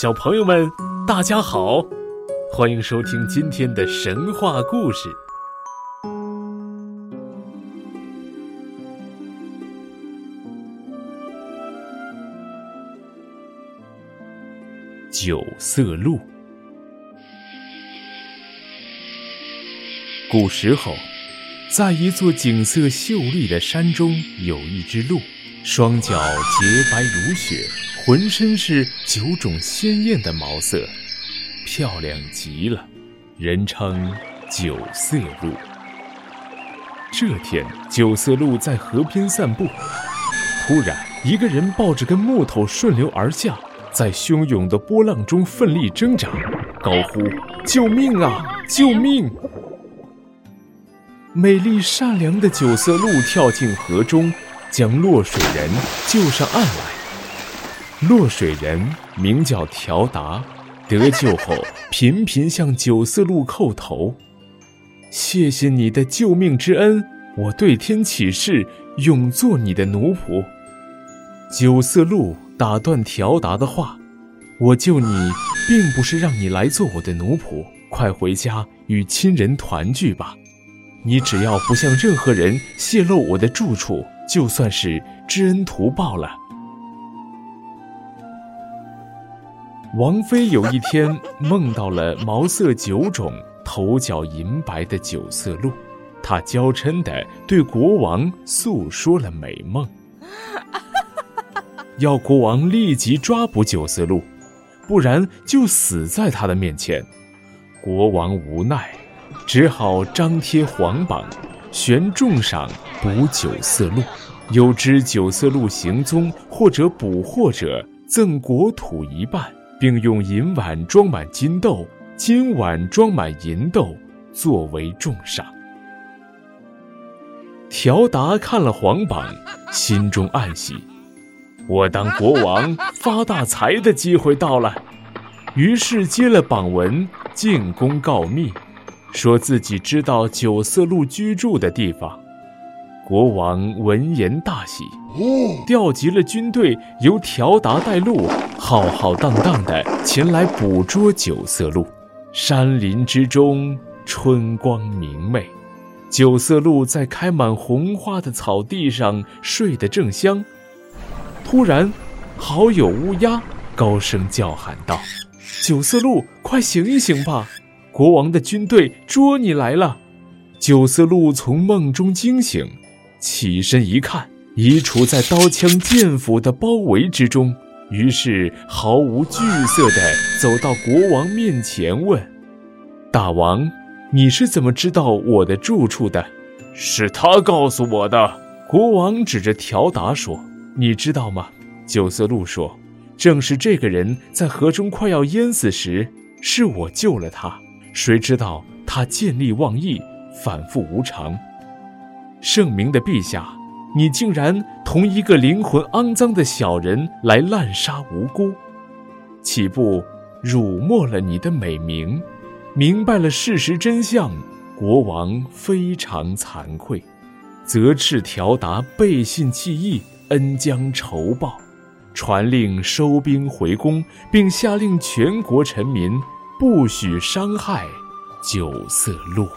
小朋友们，大家好，欢迎收听今天的神话故事——九色鹿。古时候，在一座景色秀丽的山中，有一只鹿，双脚洁白如雪。浑身是九种鲜艳的毛色，漂亮极了，人称九色鹿。这天，九色鹿在河边散步，突然，一个人抱着根木头顺流而下，在汹涌的波浪中奋力挣扎，高呼：“救命啊！救命！”美丽善良的九色鹿跳进河中，将落水人救上岸来。落水人名叫条达，得救后频频向九色鹿叩头，谢谢你的救命之恩，我对天起誓，永做你的奴仆。九色鹿打断条达的话：“我救你，并不是让你来做我的奴仆，快回家与亲人团聚吧。你只要不向任何人泄露我的住处，就算是知恩图报了。”王妃有一天梦到了毛色九种、头角银白的九色鹿，她娇嗔地对国王诉说了美梦，要国王立即抓捕九色鹿，不然就死在他的面前。国王无奈，只好张贴皇榜，悬重赏捕九色鹿，有知九色鹿行踪或者捕获者，赠国土一半。并用银碗装满金豆，金碗装满银豆，作为重赏。条达看了皇榜，心中暗喜，我当国王发大财的机会到了。于是接了榜文，进宫告密，说自己知道九色鹿居住的地方。国王闻言大喜，调集了军队，由条达带路，浩浩荡荡地前来捕捉九色鹿。山林之中，春光明媚，九色鹿在开满红花的草地上睡得正香。突然，好友乌鸦高声叫喊道：“九色鹿，快醒一醒吧！国王的军队捉你来了！”九色鹿从梦中惊醒。起身一看，已处在刀枪剑斧的包围之中，于是毫无惧色地走到国王面前，问：“大王，你是怎么知道我的住处的？”“是他告诉我的。”国王指着条达说：“你知道吗？”九色鹿说：“正是这个人在河中快要淹死时，是我救了他。谁知道他见利忘义，反复无常。”圣明的陛下，你竟然同一个灵魂肮脏的小人来滥杀无辜，岂不辱没了你的美名？明白了事实真相，国王非常惭愧，责斥条达背信弃义、恩将仇报，传令收兵回宫，并下令全国臣民不许伤害九色鹿。